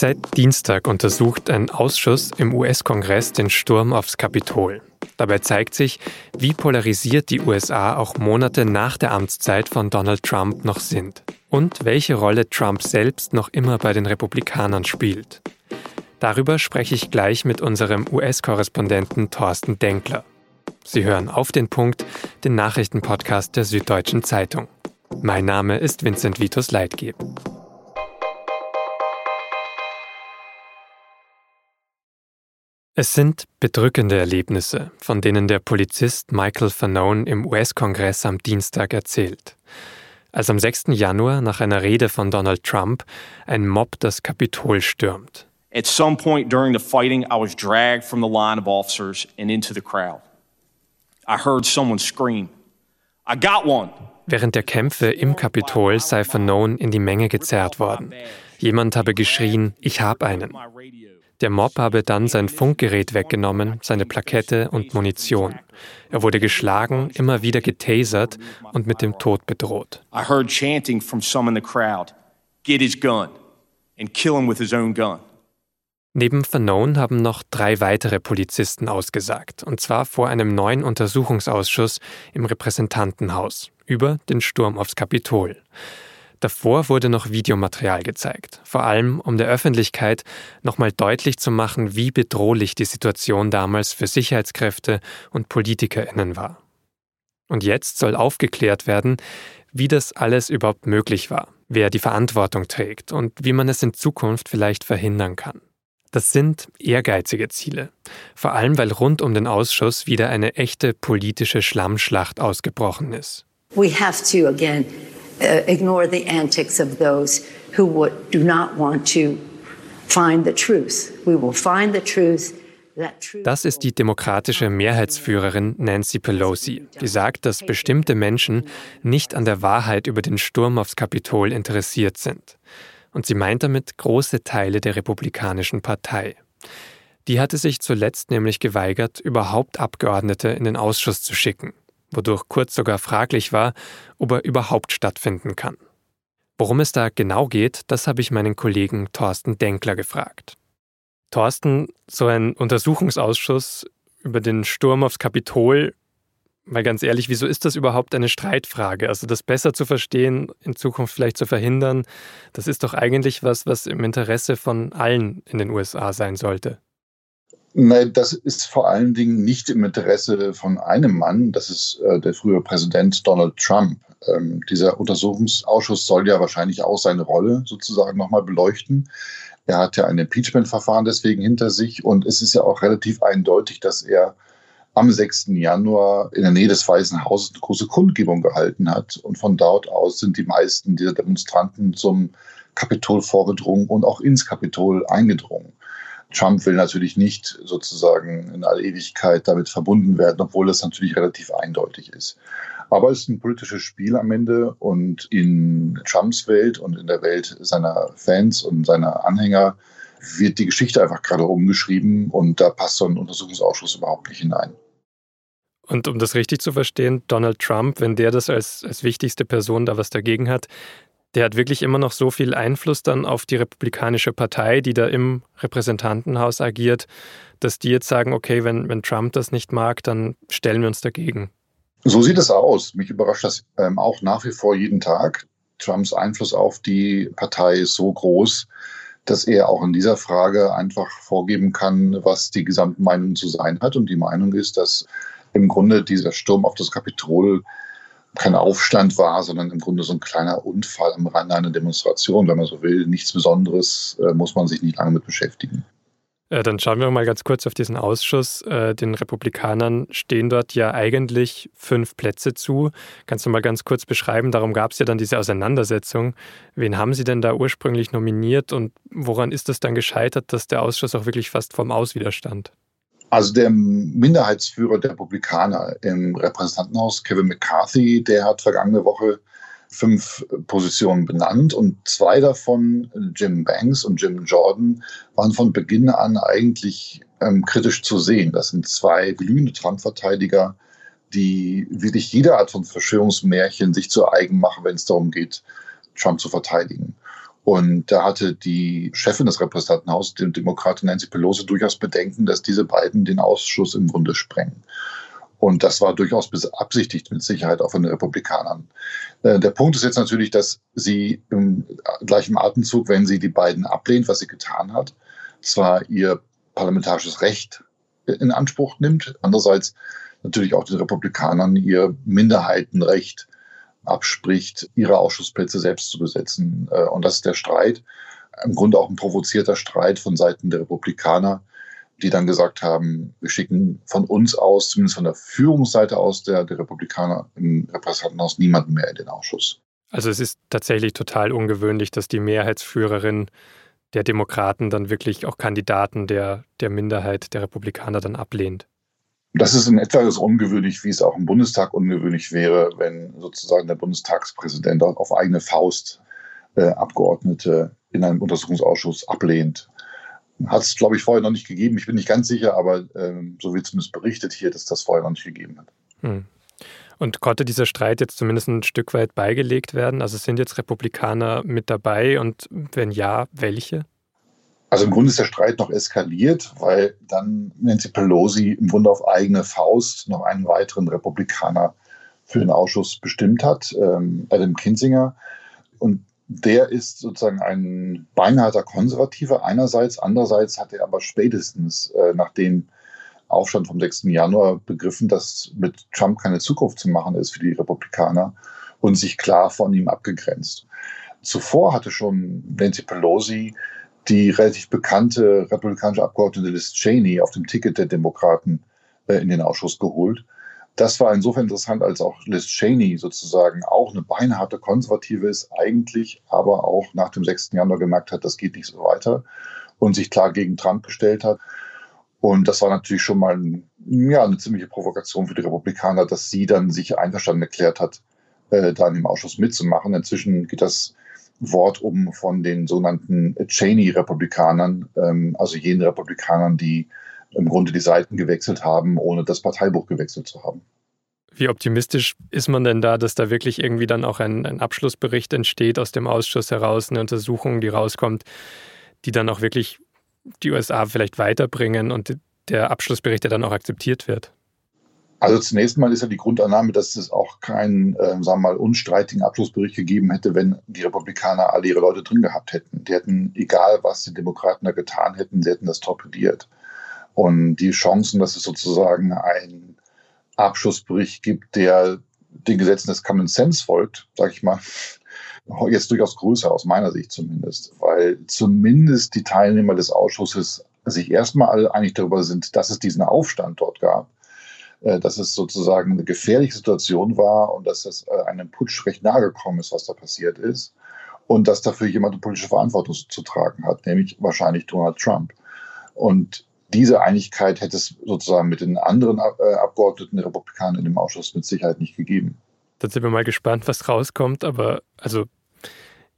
Seit Dienstag untersucht ein Ausschuss im US-Kongress den Sturm aufs Kapitol. Dabei zeigt sich, wie polarisiert die USA auch Monate nach der Amtszeit von Donald Trump noch sind und welche Rolle Trump selbst noch immer bei den Republikanern spielt. Darüber spreche ich gleich mit unserem US-Korrespondenten Thorsten Denkler. Sie hören auf den Punkt, den Nachrichtenpodcast der Süddeutschen Zeitung. Mein Name ist Vincent Vitus Leitgeb. Es sind bedrückende Erlebnisse, von denen der Polizist Michael Fanone im US-Kongress am Dienstag erzählt. Als am 6. Januar nach einer Rede von Donald Trump ein Mob das Kapitol stürmt. At some point during the fighting, I was dragged from the line of officers and into the crowd. I heard someone scream, I got one. Während der Kämpfe im Kapitol sei Fanone in die Menge gezerrt worden. Jemand habe geschrien, ich hab einen. Der Mob habe dann sein Funkgerät weggenommen, seine Plakette und Munition. Er wurde geschlagen, immer wieder getasert und mit dem Tod bedroht. I heard chanting from some in the crowd, get his gun and kill him with his own gun. Neben Fanone haben noch drei weitere Polizisten ausgesagt, und zwar vor einem neuen Untersuchungsausschuss im Repräsentantenhaus über den Sturm aufs Kapitol. Davor wurde noch Videomaterial gezeigt, vor allem um der Öffentlichkeit nochmal deutlich zu machen, wie bedrohlich die Situation damals für Sicherheitskräfte und Politikerinnen war. Und jetzt soll aufgeklärt werden, wie das alles überhaupt möglich war, wer die Verantwortung trägt und wie man es in Zukunft vielleicht verhindern kann. Das sind ehrgeizige Ziele, vor allem weil rund um den Ausschuss wieder eine echte politische Schlammschlacht ausgebrochen ist. We have to again uh, ignore the antics of those who would, do not want to find the truth. We will find the truth. Das ist die demokratische Mehrheitsführerin Nancy Pelosi, die sagt, dass bestimmte Menschen nicht an der Wahrheit über den Sturm aufs Kapitol interessiert sind. Und sie meint damit große Teile der Republikanischen Partei. Die hatte sich zuletzt nämlich geweigert, überhaupt Abgeordnete in den Ausschuss zu schicken wodurch Kurz sogar fraglich war, ob er überhaupt stattfinden kann. Worum es da genau geht, das habe ich meinen Kollegen Thorsten Denkler gefragt. Thorsten, so ein Untersuchungsausschuss über den Sturm aufs Kapitol, mal ganz ehrlich, wieso ist das überhaupt eine Streitfrage? Also das besser zu verstehen, in Zukunft vielleicht zu verhindern, das ist doch eigentlich was, was im Interesse von allen in den USA sein sollte. Nein, das ist vor allen Dingen nicht im Interesse von einem Mann, das ist äh, der frühere Präsident Donald Trump. Ähm, dieser Untersuchungsausschuss soll ja wahrscheinlich auch seine Rolle sozusagen nochmal beleuchten. Er hat ja ein Impeachment-Verfahren deswegen hinter sich und es ist ja auch relativ eindeutig, dass er am 6. Januar in der Nähe des Weißen Hauses eine große Kundgebung gehalten hat. Und von dort aus sind die meisten dieser Demonstranten zum Kapitol vorgedrungen und auch ins Kapitol eingedrungen. Trump will natürlich nicht sozusagen in aller Ewigkeit damit verbunden werden, obwohl das natürlich relativ eindeutig ist. Aber es ist ein politisches Spiel am Ende und in Trumps Welt und in der Welt seiner Fans und seiner Anhänger wird die Geschichte einfach gerade umgeschrieben und da passt so ein Untersuchungsausschuss überhaupt nicht hinein. Und um das richtig zu verstehen, Donald Trump, wenn der das als, als wichtigste Person da was dagegen hat, der hat wirklich immer noch so viel Einfluss dann auf die Republikanische Partei, die da im Repräsentantenhaus agiert, dass die jetzt sagen, okay, wenn, wenn Trump das nicht mag, dann stellen wir uns dagegen. So sieht es aus. Mich überrascht das ähm, auch nach wie vor jeden Tag. Trumps Einfluss auf die Partei ist so groß, dass er auch in dieser Frage einfach vorgeben kann, was die Gesamtmeinung zu sein hat. Und die Meinung ist, dass im Grunde dieser Sturm auf das Kapitol kein Aufstand war, sondern im Grunde so ein kleiner Unfall am Rande einer Demonstration, wenn man so will. Nichts Besonderes, äh, muss man sich nicht lange mit beschäftigen. Äh, dann schauen wir mal ganz kurz auf diesen Ausschuss. Äh, den Republikanern stehen dort ja eigentlich fünf Plätze zu. Kannst du mal ganz kurz beschreiben? Darum gab es ja dann diese Auseinandersetzung. Wen haben Sie denn da ursprünglich nominiert und woran ist es dann gescheitert, dass der Ausschuss auch wirklich fast vorm Aus widerstand? Also der Minderheitsführer der Republikaner im Repräsentantenhaus, Kevin McCarthy, der hat vergangene Woche fünf Positionen benannt und zwei davon, Jim Banks und Jim Jordan, waren von Beginn an eigentlich ähm, kritisch zu sehen. Das sind zwei glühende Trump-Verteidiger, die wirklich jede Art von Verschwörungsmärchen sich zu eigen machen, wenn es darum geht, Trump zu verteidigen. Und da hatte die Chefin des Repräsentantenhauses, die Demokratin Nancy Pelosi, durchaus Bedenken, dass diese beiden den Ausschuss im Grunde sprengen. Und das war durchaus beabsichtigt mit Sicherheit auch von den Republikanern. Äh, der Punkt ist jetzt natürlich, dass sie im gleichen Atemzug, wenn sie die beiden ablehnt, was sie getan hat, zwar ihr parlamentarisches Recht in Anspruch nimmt, andererseits natürlich auch den Republikanern ihr Minderheitenrecht abspricht, ihre Ausschussplätze selbst zu besetzen. Äh, und das ist der Streit, im Grunde auch ein provozierter Streit von Seiten der Republikaner, die dann gesagt haben, wir schicken von uns aus, zumindest von der Führungsseite aus der, der Republikaner im Repräsentantenhaus, niemanden mehr in den Ausschuss. Also es ist tatsächlich total ungewöhnlich, dass die Mehrheitsführerin der Demokraten dann wirklich auch Kandidaten der, der Minderheit der Republikaner dann ablehnt. Das ist in etwa so ungewöhnlich, wie es auch im Bundestag ungewöhnlich wäre, wenn sozusagen der Bundestagspräsident auf eigene Faust äh, Abgeordnete in einem Untersuchungsausschuss ablehnt. Hat es, glaube ich, vorher noch nicht gegeben. Ich bin nicht ganz sicher, aber ähm, so wird zumindest berichtet hier, dass das vorher noch nicht gegeben hat. Hm. Und konnte dieser Streit jetzt zumindest ein Stück weit beigelegt werden? Also sind jetzt Republikaner mit dabei und wenn ja, welche? Also im Grunde ist der Streit noch eskaliert, weil dann Nancy Pelosi im Grunde auf eigene Faust noch einen weiteren Republikaner für den Ausschuss bestimmt hat, ähm, Adam Kinzinger. Und der ist sozusagen ein beinharter Konservativer einerseits, andererseits hat er aber spätestens äh, nach dem Aufstand vom 6. Januar begriffen, dass mit Trump keine Zukunft zu machen ist für die Republikaner und sich klar von ihm abgegrenzt. Zuvor hatte schon Nancy Pelosi die relativ bekannte republikanische Abgeordnete Liz Cheney auf dem Ticket der Demokraten äh, in den Ausschuss geholt. Das war insofern interessant, als auch Liz Cheney sozusagen auch eine beinharte Konservative ist, eigentlich aber auch nach dem 6. Januar gemerkt hat, das geht nicht so weiter und sich klar gegen Trump gestellt hat. Und das war natürlich schon mal ja, eine ziemliche Provokation für die Republikaner, dass sie dann sich einverstanden erklärt hat, äh, da in dem Ausschuss mitzumachen. Inzwischen geht das Wort um von den sogenannten Cheney-Republikanern, ähm, also jenen Republikanern, die im Grunde die Seiten gewechselt haben, ohne das Parteibuch gewechselt zu haben. Wie optimistisch ist man denn da, dass da wirklich irgendwie dann auch ein, ein Abschlussbericht entsteht aus dem Ausschuss heraus, eine Untersuchung, die rauskommt, die dann auch wirklich die USA vielleicht weiterbringen und der Abschlussbericht, der dann auch akzeptiert wird? Also zunächst mal ist ja die Grundannahme, dass es auch keinen, äh, sagen wir mal, unstreitigen Abschlussbericht gegeben hätte, wenn die Republikaner alle ihre Leute drin gehabt hätten. Die hätten, egal was die Demokraten da getan hätten, sie hätten das torpediert. Und die Chancen, dass es sozusagen einen Abschlussbericht gibt, der den Gesetzen des Common Sense folgt, sage ich mal, jetzt durchaus größer, aus meiner Sicht zumindest, weil zumindest die Teilnehmer des Ausschusses sich erstmal alle einig darüber sind, dass es diesen Aufstand dort gab dass es sozusagen eine gefährliche Situation war und dass es äh, einem Putsch recht nahe gekommen ist, was da passiert ist. Und dass dafür jemand eine politische Verantwortung zu tragen hat, nämlich wahrscheinlich Donald Trump. Und diese Einigkeit hätte es sozusagen mit den anderen äh, Abgeordneten der Republikaner in dem Ausschuss mit Sicherheit nicht gegeben. Dann sind wir mal gespannt, was rauskommt. Aber also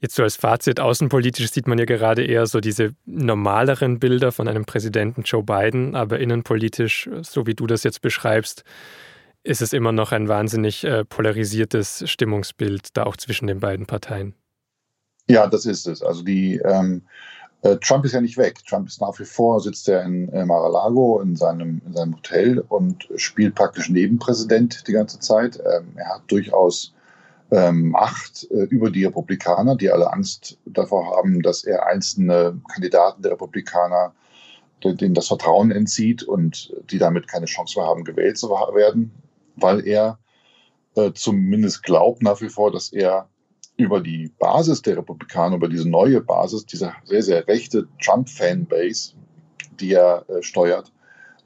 Jetzt so als Fazit, außenpolitisch sieht man ja gerade eher so diese normaleren Bilder von einem Präsidenten Joe Biden, aber innenpolitisch, so wie du das jetzt beschreibst, ist es immer noch ein wahnsinnig äh, polarisiertes Stimmungsbild da auch zwischen den beiden Parteien. Ja, das ist es. Also die ähm, äh, Trump ist ja nicht weg. Trump ist nach wie vor, sitzt er in äh, Mar-a-Lago in seinem, in seinem Hotel und spielt praktisch Nebenpräsident die ganze Zeit. Ähm, er hat durchaus ähm, Macht äh, über die Republikaner, die alle Angst davor haben, dass er einzelne Kandidaten der Republikaner denen das Vertrauen entzieht und die damit keine Chance mehr haben, gewählt zu werden, weil er äh, zumindest glaubt nach wie vor, dass er über die Basis der Republikaner, über diese neue Basis, diese sehr, sehr rechte Trump-Fanbase, die er äh, steuert,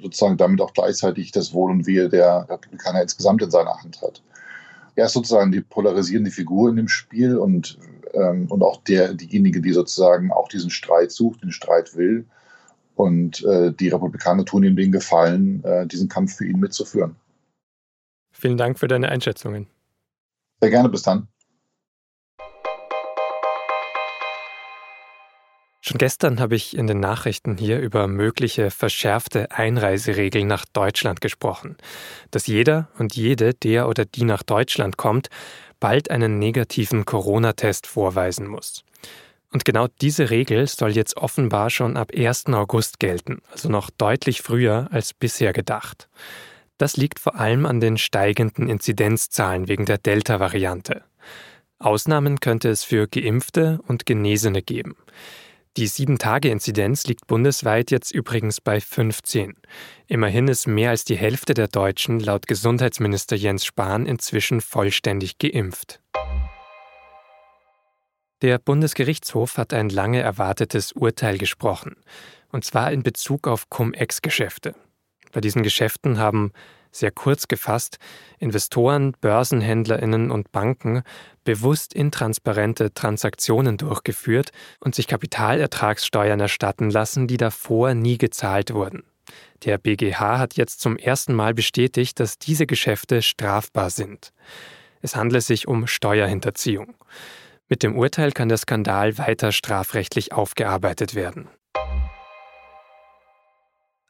sozusagen damit auch gleichzeitig das Wohl und Wehe der Republikaner insgesamt in seiner Hand hat er ist sozusagen die polarisierende Figur in dem Spiel und, ähm, und auch der, diejenige, die sozusagen auch diesen Streit sucht, den Streit will. Und äh, die Republikaner tun ihm den Gefallen, äh, diesen Kampf für ihn mitzuführen. Vielen Dank für deine Einschätzungen. Sehr gerne, bis dann. Schon gestern habe ich in den Nachrichten hier über mögliche verschärfte Einreiseregeln nach Deutschland gesprochen. Dass jeder und jede, der oder die nach Deutschland kommt, bald einen negativen Corona-Test vorweisen muss. Und genau diese Regel soll jetzt offenbar schon ab 1. August gelten, also noch deutlich früher als bisher gedacht. Das liegt vor allem an den steigenden Inzidenzzahlen wegen der Delta-Variante. Ausnahmen könnte es für Geimpfte und Genesene geben. Die 7-Tage-Inzidenz liegt bundesweit jetzt übrigens bei 15. Immerhin ist mehr als die Hälfte der Deutschen laut Gesundheitsminister Jens Spahn inzwischen vollständig geimpft. Der Bundesgerichtshof hat ein lange erwartetes Urteil gesprochen, und zwar in Bezug auf Cum-Ex-Geschäfte. Bei diesen Geschäften haben, sehr kurz gefasst, Investoren, Börsenhändlerinnen und Banken bewusst intransparente Transaktionen durchgeführt und sich Kapitalertragssteuern erstatten lassen, die davor nie gezahlt wurden. Der BGH hat jetzt zum ersten Mal bestätigt, dass diese Geschäfte strafbar sind. Es handle sich um Steuerhinterziehung. Mit dem Urteil kann der Skandal weiter strafrechtlich aufgearbeitet werden.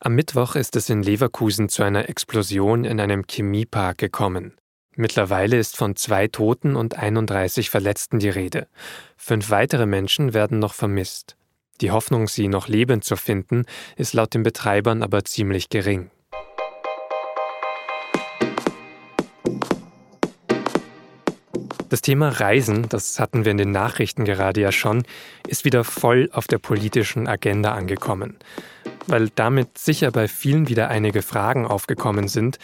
Am Mittwoch ist es in Leverkusen zu einer Explosion in einem Chemiepark gekommen. Mittlerweile ist von zwei Toten und 31 Verletzten die Rede. Fünf weitere Menschen werden noch vermisst. Die Hoffnung, sie noch lebend zu finden, ist laut den Betreibern aber ziemlich gering. Das Thema Reisen, das hatten wir in den Nachrichten gerade ja schon, ist wieder voll auf der politischen Agenda angekommen. Weil damit sicher bei vielen wieder einige Fragen aufgekommen sind,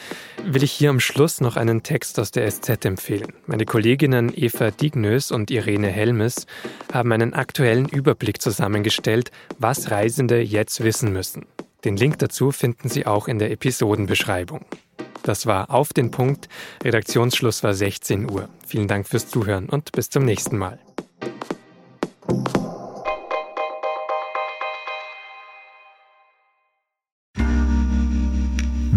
will ich hier am Schluss noch einen Text aus der SZ empfehlen. Meine Kolleginnen Eva Dignös und Irene Helmes haben einen aktuellen Überblick zusammengestellt, was Reisende jetzt wissen müssen. Den Link dazu finden Sie auch in der Episodenbeschreibung. Das war auf den Punkt. Redaktionsschluss war 16 Uhr. Vielen Dank fürs Zuhören und bis zum nächsten Mal.